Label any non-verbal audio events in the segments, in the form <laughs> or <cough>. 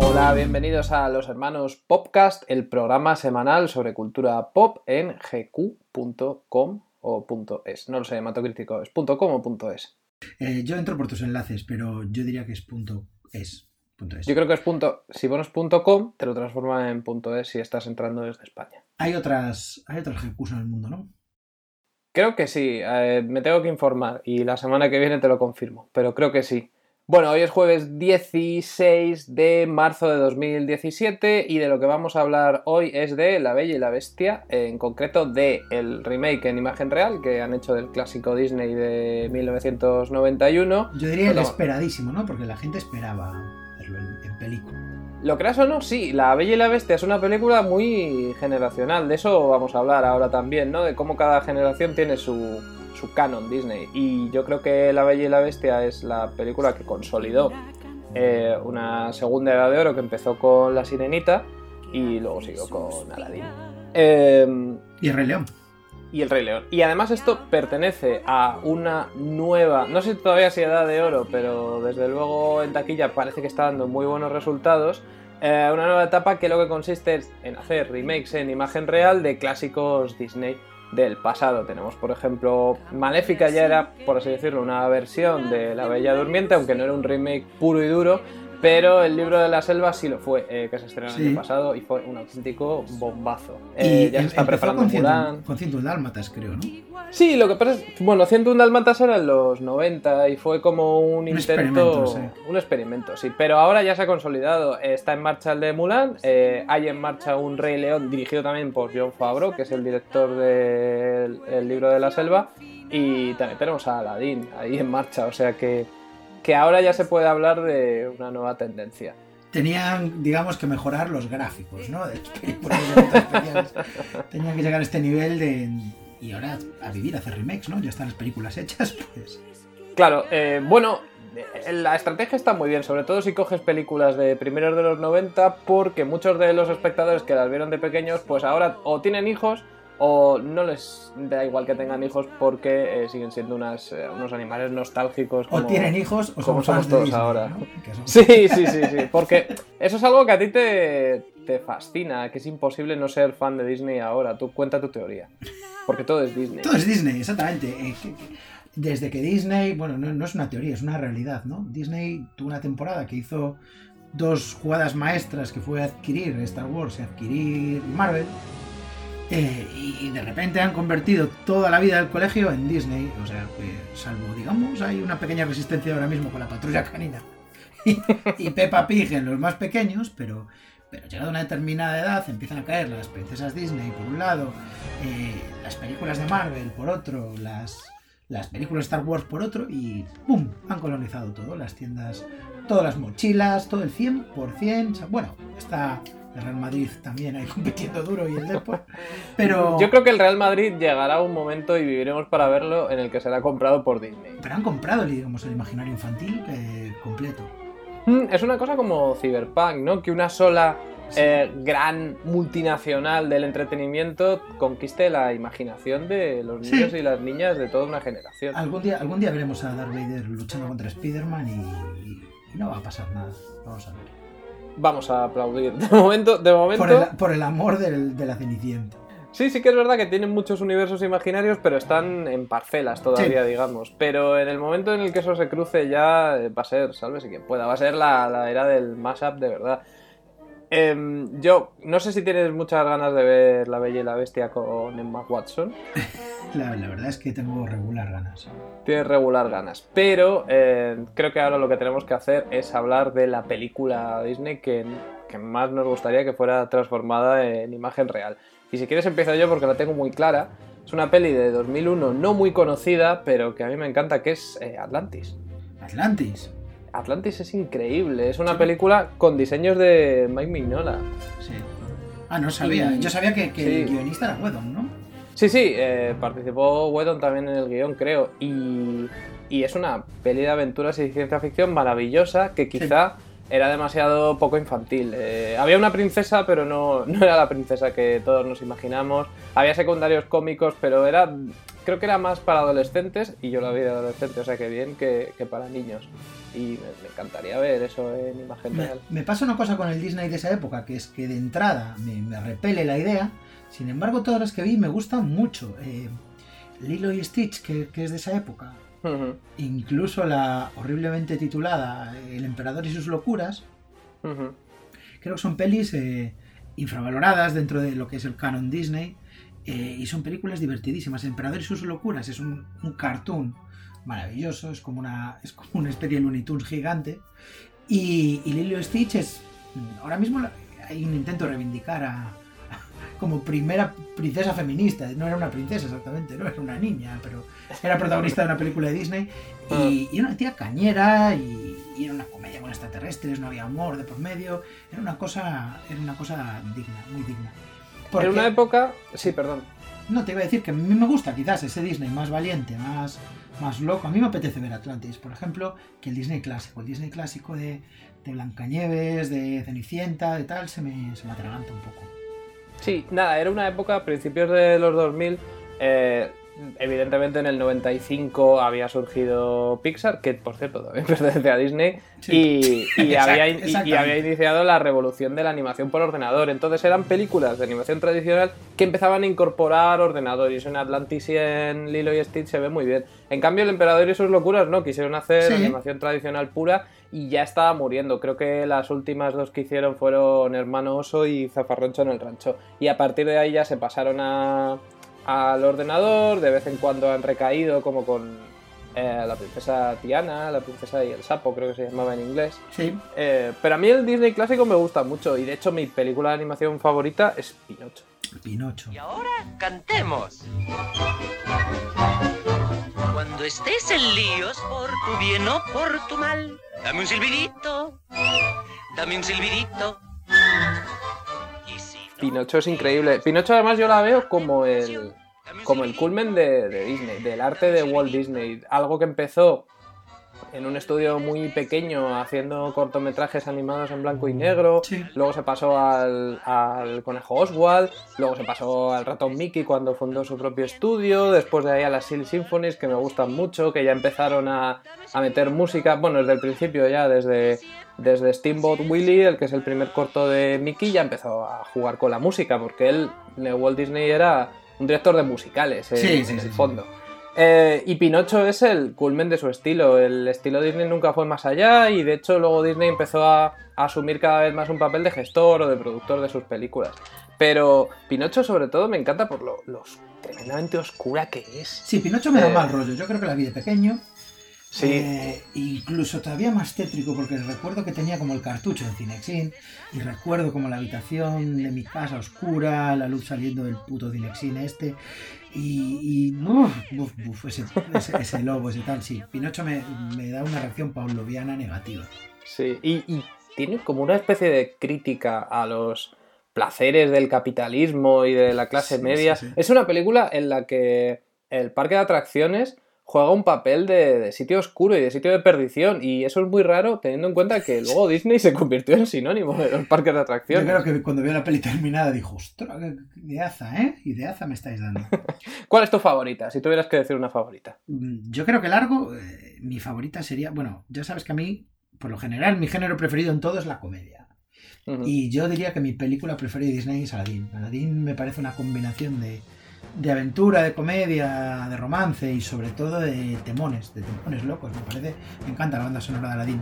Hola, bienvenidos a Los Hermanos Popcast, el programa semanal sobre cultura pop en gq.com o .es. No lo sé, mato crítico, ¿es .com o .es? Eh, yo entro por tus enlaces, pero yo diría que es .es. Yo creo que es punto, si pones .com, te lo transforma en .es si estás entrando desde España. Hay otras, hay otros GQs en el mundo, ¿no? Creo que sí, eh, me tengo que informar y la semana que viene te lo confirmo, pero creo que sí. Bueno, hoy es jueves 16 de marzo de 2017 y de lo que vamos a hablar hoy es de La Bella y la Bestia, en concreto de el remake en imagen real que han hecho del clásico Disney de 1991. Yo diría el esperadísimo, ¿no? Porque la gente esperaba verlo en, película. Lo creas o no, sí, La Bella y la Bestia es una película muy generacional, de eso vamos a hablar ahora también, ¿no? De cómo cada generación tiene su, su canon Disney. Y yo creo que La Bella y la Bestia es la película que consolidó eh, una segunda edad de oro que empezó con La Sirenita y luego siguió con Aladdin. Em, y el Rey León. Y el Rey León. Y además esto pertenece a una nueva, no sé todavía si edad de oro, pero desde luego en taquilla parece que está dando muy buenos resultados. Eh, una nueva etapa que lo que consiste en hacer remakes en imagen real de clásicos Disney del pasado. Tenemos, por ejemplo, Maléfica ya era, por así decirlo, una versión de La Bella Durmiente, aunque no era un remake puro y duro, pero el libro de la selva sí lo fue, eh, que se estrenó el año pasado y fue un auténtico bombazo. Eh, ya se está preparando con Mulan. Con 101 Dálmatas, creo, ¿no? Sí, lo que pasa es, bueno, 101 Dálmatas era en los 90 y fue como un, intento, un experimento, sí, pero ahora ya se ha consolidado. Está en marcha el de Mulan, eh, hay en marcha un Rey León dirigido también por John Favreau, que es el director del libro de la selva, y también tenemos a Aladdin ahí en marcha, o sea que que ahora ya se puede hablar de una nueva tendencia. Tenían, digamos, que mejorar los gráficos, ¿no? <laughs> Tenían que llegar a este nivel de... Y ahora a vivir, a hacer remakes, ¿no? Ya están las películas hechas, pues... Claro, eh, bueno, la estrategia está muy bien, sobre todo si coges películas de primeros de los 90, porque muchos de los espectadores que las vieron de pequeños, pues ahora o tienen hijos o no les da igual que tengan hijos porque eh, siguen siendo unas, eh, unos animales nostálgicos. o tienen hijos o como somos todos ahora. Sí, sí, sí, sí, porque eso es algo que a ti te, te, fascina, que es imposible no ser fan de Disney ahora. Tú cuenta tu teoría, porque todo es Disney. Todo es Disney, exactamente. Eh, desde que Disney, bueno, no, no es una teoría, es una realidad, ¿no? Disney tuvo una temporada que hizo dos jugadas maestras que fue adquirir Star Wars y adquirir Marvel eh, y de repente han convertido toda la vida del colegio en Disney. O sea, salvo, digamos, hay una pequeña resistencia ahora mismo con la patrulla canina <laughs> y, Peppa Pig en los más pequeños, pero, pero llegado a una determinada edad empiezan a caer las princesas Disney por un lado, eh, las películas de Marvel por otro, las, las películas Star Wars por otro y ¡pum! Han colonizado todo, las tiendas, todas las mochilas, todo el 100%. Bueno, está el Real Madrid también ahí <laughs> compitiendo duro y el Depor. Pero... Yo creo que el Real Madrid llegará a un momento y viviremos para verlo en el que será comprado por Disney. Pero han comprado, digamos, el imaginario infantil eh, completo. Mm, es una cosa como Cyberpunk, ¿no? Que una sola eh, gran multinacional del entretenimiento conquiste la imaginación de los niños y las niñas de toda una generación. Algún día, algún día veremos a Darth Vader luchando contra Spider-Man y no va a pasar nada. Vamos a ver vamos a aplaudir. De momento, de momento... Por, el, amor de la Cenicienta. Sí, sí que es verdad que tienen muchos universos imaginarios, pero están en parcelas todavía, digamos. Pero en el momento en el que eso se cruce ya va a ser, salve si quien pueda, va a ser la, la era del mashup de verdad. Em, yo no sé si tienes muchas ganas de ver La Bella y la Bestia con Emma Watson. <laughs> La, verdad es que tengo regular ganas. Tienes regular ganas. Pero eh, creo que ahora lo que tenemos que hacer es hablar de la película Disney que, que más nos gustaría que fuera transformada en imagen real. Y si quieres empiezo yo porque la tengo muy clara. Es una peli de 2001 no muy conocida, pero que a mí me encanta, que es eh, Atlantis. Atlantis. Atlantis es increíble. Es una película con diseños de Mike Mignola. Sí. Ah, no sabía. Yo sabía que, el guionista era Whedon, ¿no? Sí, sí, eh, participó Whedon también en el guion, creo. Y, es una peli de aventuras y ciencia ficción maravillosa que quizá era demasiado poco infantil. Eh, había una princesa, pero no, no era la princesa que todos nos imaginamos. Había secundarios cómicos, pero era creo que era más para adolescentes, y yo la vi de adolescente, o sea que bien, que, para niños. Y me, encantaría ver eso en imagen real. Me pasa una cosa con el Disney de esa época, que es que de entrada me, repele la idea, sin embargo todas las que vi me gustan mucho. Eh, Lilo y Stitch, que, es de esa época, incluso la horriblemente titulada El emperador y sus locuras, creo que son pelis eh, infravaloradas dentro de lo que es el canon Disney eh, y son películas divertidísimas. El emperador y sus locuras es un, cartoon maravilloso, es como una, es como una especie de Looney Tunes gigante. Y, y Lilo Stitch es, ahora mismo hay un intento de reivindicar a, como primera princesa feminista. No era una princesa exactamente, no era una niña, pero era protagonista de una película de Disney. Y, y una tía cañera y, era una comedia con extraterrestres, no había amor de por medio. Era una cosa, era una cosa digna, muy digna. Porque, en una época. Sí, perdón. No, te iba a decir que a mí me gusta quizás ese Disney más valiente, más, más loco. A mí me apetece ver Atlantis, por ejemplo, que el Disney clásico. El Disney clásico de, de Blancanieves, de Cenicienta, de tal, se me, se me atraganta un poco. Sí, nada, era una época, a principios de los 2000, eh, evidentemente en el 95 había surgido Pixar, que por cierto también <laughs> pertenece a Disney, y, <laughs> había, y, había, iniciado la revolución de la animación por ordenador. Entonces eran películas de animación tradicional que empezaban a incorporar ordenadores. En Atlantis y en Lilo y Stitch se ve muy bien. En cambio, El Emperador y sus locuras no, quisieron hacer animación tradicional pura y ya estaba muriendo. Creo que las últimas dos que hicieron fueron Hermano Oso y Zafarroncho en el Rancho. Y a partir de ahí ya se pasaron a al ordenador, de vez en cuando han recaído como con eh, la princesa Tiana, la princesa y el sapo, creo que se llamaba en inglés. Sí. Eh, pero a mí el Disney clásico me gusta mucho y de hecho mi película de animación favorita es Pinocho. Pinocho. Y ahora cantemos. Cuando estés en líos por tu bien o por tu mal, dame un silbidito, dame un silbidito. Pinocho es increíble. Pinocho además yo la veo como el, como el culmen de, Disney, del arte de Walt Disney. Algo que empezó en un estudio muy pequeño haciendo cortometrajes animados en blanco y negro. Luego se pasó al, conejo Oswald. Luego se pasó al ratón Mickey cuando fundó su propio estudio. Después de ahí a las Silly Symphonies que me gustan mucho, que ya empezaron a, a meter música. Bueno, desde el principio ya, desde desde Steamboat Willie, el que es el primer corto de Mickey, ya empezó a jugar con la música, porque él, Walt Disney, era un director de musicales en, el fondo. Eh, y Pinocho es el culmen de su estilo. El estilo Disney nunca fue más allá y de hecho luego Disney empezó a, asumir cada vez más un papel de gestor o de productor de sus películas. Pero Pinocho sobre todo me encanta por lo, tremendamente oscura que es. Sí, Pinocho me da eh, mal rollo. Yo creo que la vi de pequeño Sí. Eh, incluso todavía más tétrico porque recuerdo que tenía como el cartucho en Cinexin y recuerdo como la habitación de mi casa oscura, la luz saliendo del puto Cinexin este y, ese, lobo, ese tal, sí. Pinocho me, da una reacción pavloviana negativa. Sí, y, tiene como una especie de crítica a los placeres del capitalismo y de la clase media. es una película en la que el parque de atracciones juega un papel de, sitio oscuro y de sitio de perdición. Y eso es muy raro teniendo en cuenta que luego <laughs> Disney se convirtió en sinónimo de los parques de atracciones. Yo creo que cuando vio la peli terminada dijo, ostras, ideaza, ¿eh? Ideaza me estáis dando. <laughs> ¿Cuál es tu favorita? Si tuvieras que decir una favorita. Mm, yo creo que largo, eh, mi favorita sería, bueno, ya sabes que a mí, por lo general, mi género preferido en todo es la comedia. Y yo diría que mi película preferida de Disney es Aladdin. Aladdin me parece una combinación de de aventura, de comedia, de romance y sobre todo de temones, de temones locos. Me parece, me encanta la banda sonora de Aladdin.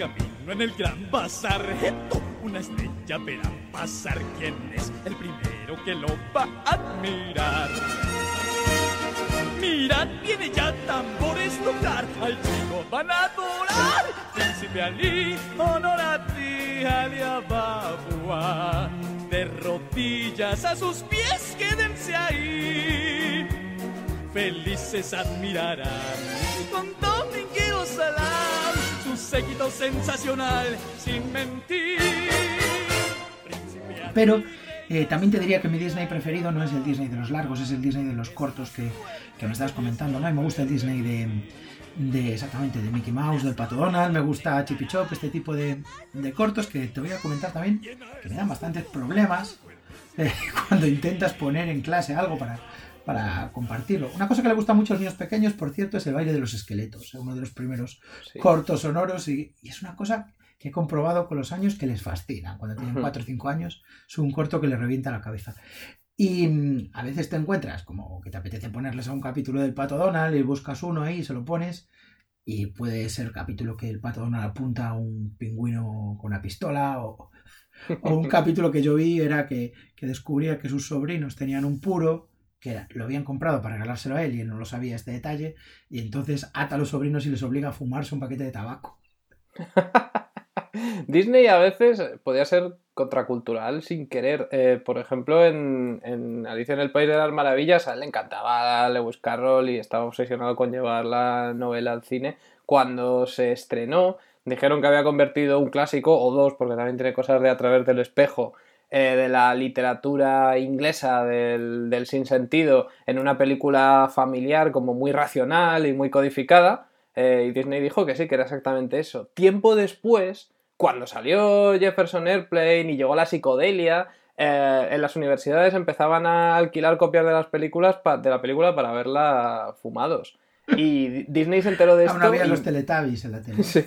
camino en el gran bazar. Una estrella verá pasar. ¿Quién es el primero que lo va a admirar? Mira, tiene ya tambores tocar, al chico van a adorar. Príncipe Ali, honor a ti, Aliababua. De rodillas a sus pies, quédense ahí. Felices admirarán con Dominguero Salam, su séquito sensacional, sin mentir. Pero Eh, también te diría que mi Disney preferido no es el Disney de los largos, es el Disney de los cortos que, que me estabas comentando. ¿no? Y me gusta el Disney de, de exactamente de Mickey Mouse, del Pato Donald, me gusta Chippy Chop, este tipo de, de cortos que te voy a comentar también, que me dan bastantes problemas eh, <laughs> cuando intentas poner en clase algo para, para compartirlo. Una cosa que le gusta mucho a los niños pequeños, por cierto, es el baile de los esqueletos, uno de los primeros Sí. cortos sonoros y, y es una cosa que he comprobado con los años que les fascina. Cuando tienen Ujú. 4 o 5 años es un corto que les revienta la cabeza. Y mm, a veces te encuentras como que te apetece ponerles a un capítulo del Pato Donald y buscas uno ahí y se lo pones y puede ser el capítulo que el Pato Donald apunta a un pingüino con una pistola o, o un <laughs> capítulo que yo vi era que, que descubría que sus sobrinos tenían un puro que era- lo habían comprado para regalárselo a él y él no lo sabía este detalle y entonces ata a los sobrinos y les obliga a fumarse un paquete de tabaco. <laughs> Disney a veces podía ser contracultural sin querer. Eh, por ejemplo, en, Alicia en el País de las Maravillas, a él le encantaba Lewis Carroll y estaba obsesionado con llevar la novela al cine. Cuando se estrenó, dijeron que había convertido un clásico, o dos, porque también tiene cosas de A través del espejo, eh, de la literatura inglesa del, del sinsentido, en una película familiar como muy racional y muy codificada. Eh, y Disney dijo que sí, que era exactamente eso. Tiempo después, cuando salió Jefferson Airplane y llegó la psicodelia, eh, en las universidades empezaban a alquilar copias de las películas pa- de la película para verla fumados. Y Di- Disney se enteró de esto. Aún había y- los Teletubbies en la tele. Sí,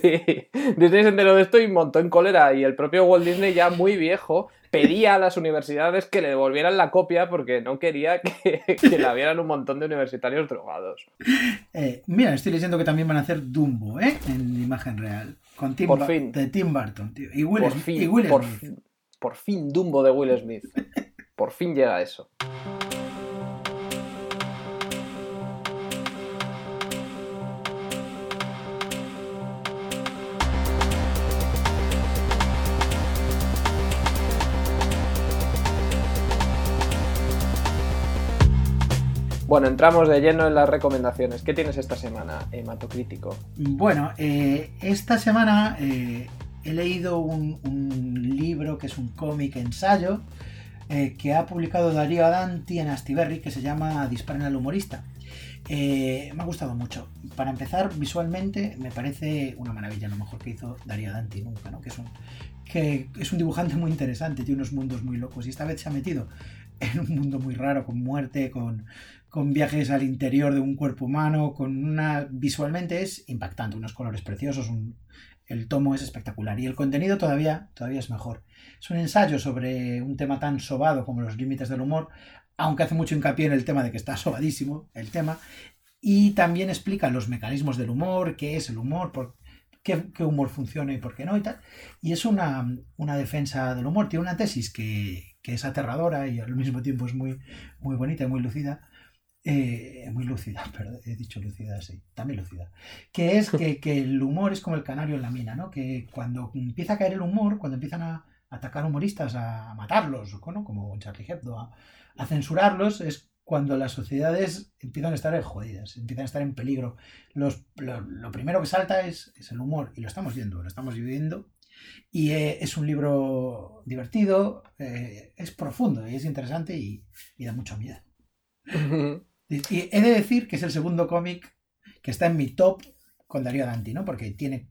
Disney se enteró de esto y montó en cólera y el propio Walt Disney ya muy viejo pedía a las universidades que le devolvieran la copia porque no quería que, que la vieran un montón de universitarios drogados. Eh, mira, estoy leyendo que también van a hacer Dumbo, ¿eh? En imagen real. Con Tim Por fin. De Tim Burton, tío. Y Will, Por Smith- fin, y Will por, Smith. fin, por fin Dumbo de Will Smith. <laughs> Por fin llega eso. Bueno, entramos de lleno en las recomendaciones. ¿Qué tienes esta semana, hematocrítico? Bueno, eh, esta semana eh, he leído un, libro que es un cómic ensayo eh, que ha publicado Darío Adanti en Astiberri que se llama Disparen al humorista. Eh, me ha gustado mucho. Para empezar, visualmente me parece una maravilla, lo mejor que hizo Darío Adanti nunca, ¿no? Que es un dibujante muy interesante, tiene unos mundos muy locos y esta vez se ha metido en un mundo muy raro, con muerte, con, con viajes al interior de un cuerpo humano, con una... visualmente es impactante, unos colores preciosos, un- el tomo es espectacular y el contenido todavía, todavía es mejor. Es un ensayo sobre un tema tan sobado como los límites del humor, aunque hace mucho hincapié en el tema de que está <laughs> sobadísimo el tema, y también explica los mecanismos del humor, qué es el humor, por qué, qué humor funciona y por qué no y tal. Y es una, una defensa del humor, tiene una tesis que, que es aterradora y al mismo tiempo es muy, muy bonita y muy lucida. Eh, muy lúcida, <laughs> perdón, he dicho lucida, sí, también lucida. Que es que, que el humor es como el canario en la mina, ¿no? Que cuando empieza a caer el humor, cuando empiezan a atacar humoristas, a matarlos, ¿no? como Charlie Hebdo, a, censurarlos, es cuando las sociedades empiezan a estar jodidas, empiezan a estar en peligro. Los- lo, lo primero que salta es, es el humor, y lo estamos viendo, lo estamos viviendo. Y eh, es un libro divertido, eh, es profundo y es interesante y, y da mucho miedo. <laughs> Y he de decir que es el segundo cómic que está en mi top con Darío Danti, ¿no? Porque tiene.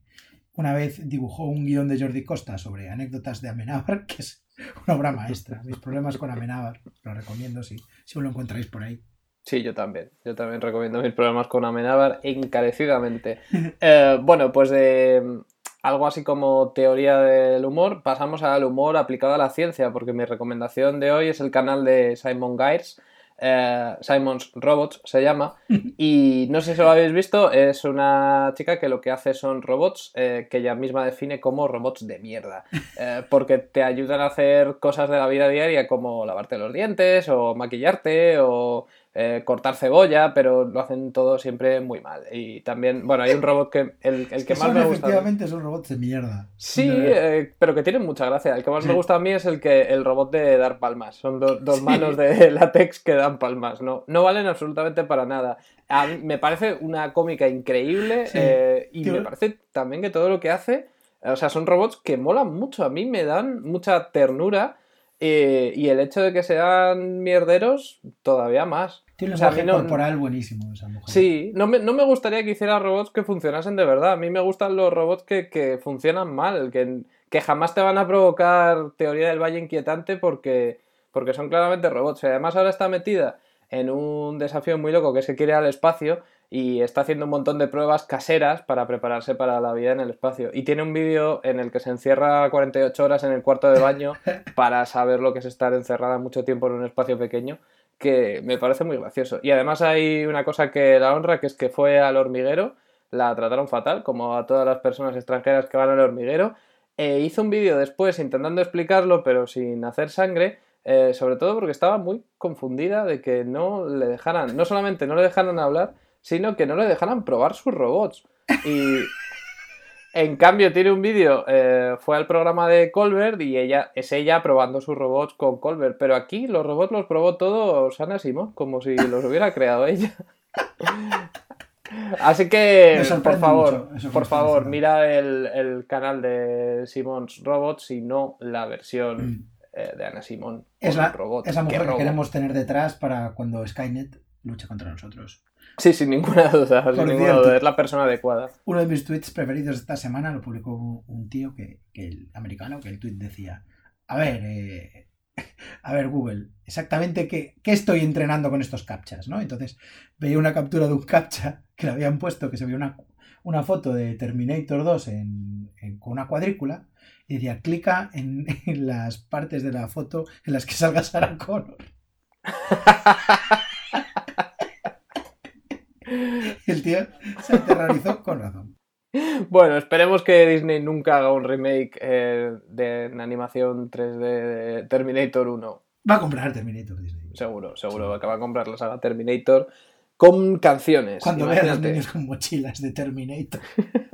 Una vez dibujó un guion de Jordi Costa sobre anécdotas de Amenábar, <laughs> que es una obra maestra. Mis problemas con Amenábar, lo recomiendo si, si lo encontráis por ahí. Sí, yo también. Yo también recomiendo mis programas con Amenábar encarecidamente. <laughs> Eh, bueno, pues de mm, algo así como teoría del humor, pasamos al humor aplicado a la ciencia, porque mi recomendación de hoy es el canal de Simon Gires, eh, Simon's Robots se llama, y no sé si lo habéis visto, es una chica que lo que hace son robots eh, que ella misma define como robots de mierda, <laughs> eh, porque te ayudan a hacer cosas de la vida diaria como lavarte los dientes o maquillarte o eh, cortar cebolla, pero lo hacen todo siempre muy mal. Y también, bueno, hay un robot que el, que que más son, me gusta. efectivamente son robots de mierda. Sí, eh, pero que tienen mucha gracia. El que más me gusta a mí es el que el robot de dar palmas. Son do- dos Sí. manos de <laughs> látex que dan palmas. No, no valen absolutamente para nada. A mí me parece una cómica increíble Sí. eh, y me parece también que todo lo que hace, o sea, son robots que molan mucho. A mí me dan mucha ternura Eh, y el hecho de que sean mierderos, todavía más. Tiene un O sea, no- corporal buenísimo esa mujer. Sí, no me, no me gustaría que hiciera robots que funcionasen de verdad. A mí me gustan los robots que, que funcionan mal, que, que jamás te van a provocar teoría del valle inquietante porque, porque son claramente robots. Y además ahora está metida en un desafío muy loco que es que quiere al espacio y está haciendo un montón de pruebas caseras para prepararse para la vida en el espacio. Y tiene un vídeo en el que se encierra 48 horas en el cuarto de baño <laughs> para saber lo que es estar encerrada mucho tiempo en un espacio pequeño que me parece muy gracioso. Y además hay una cosa que la honra, que es que fue al hormiguero, la trataron fatal, como a todas las personas extranjeras que van al hormiguero, e hizo un vídeo después intentando explicarlo, pero sin hacer sangre, eh, sobre todo porque estaba muy confundida de que no le dejaran, no solamente no le dejaran hablar, sino que no le dejaran probar sus robots. Y en cambio tiene un vídeo, eh, fue al programa de Colbert y ella es ella probando sus robots con Colbert, pero aquí los robots los probó todos Ana Simón, como si los hubiera creado ella. <laughs> Así que, por favor, por favor, mira el, el canal de Simon's Robots y no la versión Mm. eh, de Ana Simón. Es la, robots. es la mujer que queremos tener detrás para cuando Skynet luche contra nosotros. Sí, sin ninguna <laughs> duda, sin Por ninguna cierto. duda, es la persona adecuada. Uno de mis tweets preferidos esta semana lo publicó un, un tío que, que el americano, que el tweet decía, a ver, eh, <laughs> a ver Google, exactamente qué, qué estoy entrenando con estos captchas, ¿no? Entonces veía una captura de un captcha <laughs> que le habían puesto, que se veía una, una foto de Terminator 2 en, en- con una cuadrícula y decía, clica en, en las partes de la foto en las que salga Sarah Connor. <laughs> El tío se aterrorizó con razón. Bueno, esperemos que Disney nunca haga un remake eh, de en animación 3D de Terminator 1. Va a comprar Terminator Disney. Seguro, seguro que va a comprar la saga Terminator con canciones. Cuando veas a los niños con mochilas de Terminator,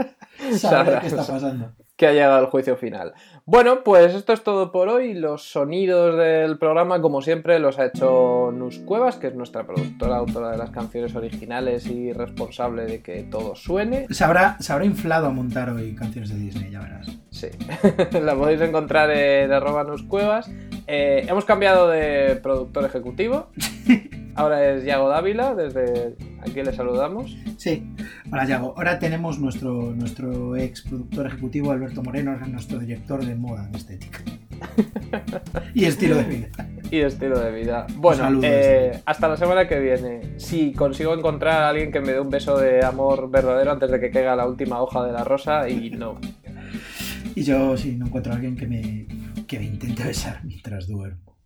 <laughs> sabrá qué está pasando. Que ha llegado el juicio final. Bueno, pues esto es todo por hoy. Los sonidos del programa, como siempre, los ha hecho Nus Cuevas, que es nuestra productora, autora de las canciones originales y responsable de que todo suene. Se habrá, se habrá inflado a montar hoy canciones de Disney, ya verás. Sí, <laughs> la podéis encontrar en arroba nuscuevas. Eh, hemos cambiado de productor ejecutivo. <laughs> Ahora es Yago Dávila, desde aquí le saludamos. Sí, hola Yago. Ahora tenemos nuestro, nuestro ex productor ejecutivo, Alberto Moreno, nuestro director de moda de estética. <laughs> y estilo de vida. Y estilo de vida. Bueno, saludo eh, hasta la semana que viene. Si consigo encontrar a alguien que me dé un beso de amor verdadero antes de que caiga la última hoja de la rosa, y no. Y yo, si no encuentro a alguien que me, que me intente besar mientras duermo.